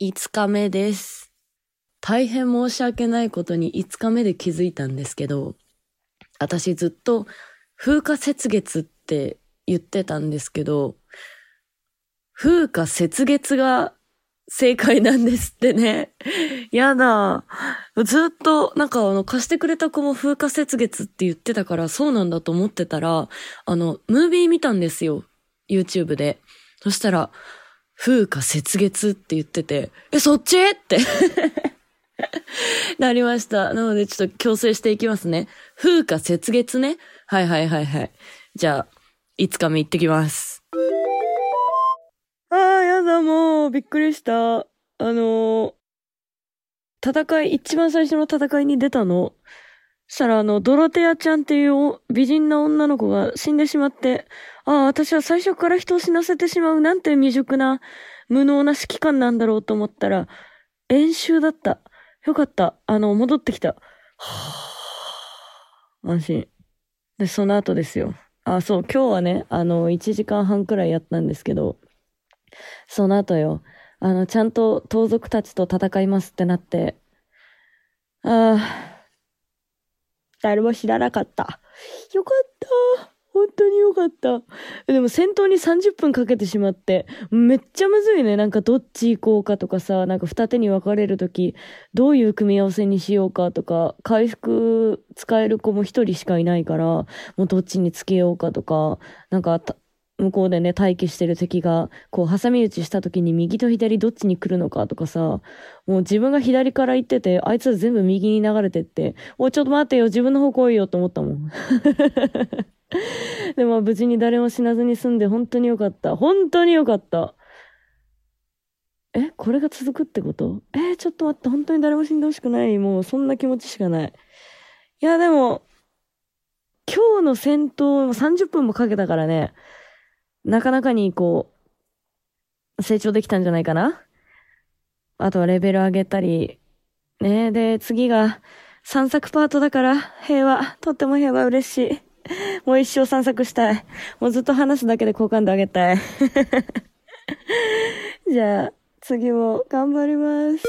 5日目です。大変申し訳ないことに5日目で気づいたんですけど、私ずっと風化雪月って言ってたんですけど、風化雪月が正解なんですってね。やだ。ずっと、なんかあの、貸してくれた子も風化雪月って言ってたから、そうなんだと思ってたら、あの、ムービー見たんですよ。YouTube で。そしたら、風化雪月って言ってて、え、そっち？ってなりました。なのでちょっと強制していきますね。風化雪月ね。はいはいはいはい。じゃあ、5日目行ってきます。ああ、やだ、もう、びっくりした。あのー戦い、一番最初の戦いに出たの。したら、あの、ドロテアちゃんっていう美人な女の子が死んでしまって、ああ、私は最初から人を死なせてしまうなんて未熟な、無能な指揮官なんだろうと思ったら、演習だった。よかった。あの、戻ってきた。はあ、安心。で、その後ですよ。あ、そう、今日はね、あの、1時間半くらいやったんですけど、その後よ、あの、ちゃんと盗賊たちと戦いますってなって、ああ、誰も知らなかった。よかった。本当によかった。でも先頭に30分かけてしまって、めっちゃむずいね。なんかどっち行こうかとかさ、なんか二手に分かれるとき、どういう組み合わせにしようかとか、回復使える子も一人しかいないから、もうどっちにつけようかとか、なんか向こうでね、待機してる敵が、こう、挟み撃ちした時に右と左どっちに来るのかとかさ、もう自分が左から行ってて、あいつら全部右に流れてって、おい、ちょっと待ってよ、自分の方来いよと思ったもん。でも無事に誰も死なずに済んで本当によかった。本当によかった。え、これが続くってこと？えーちょっと待って、本当に誰も死んでほしくない。もうそんな気持ちしかない。いや、でも、今日の戦闘30分もかけたからね、なかなかにこう、成長できたんじゃないかなあとはレベル上げたり、ねで、次が散策パートだから、平和、とっても平和嬉しい。もう一生散策したい。もうずっと話すだけで好感度上げたい。じゃあ、次も頑張ります。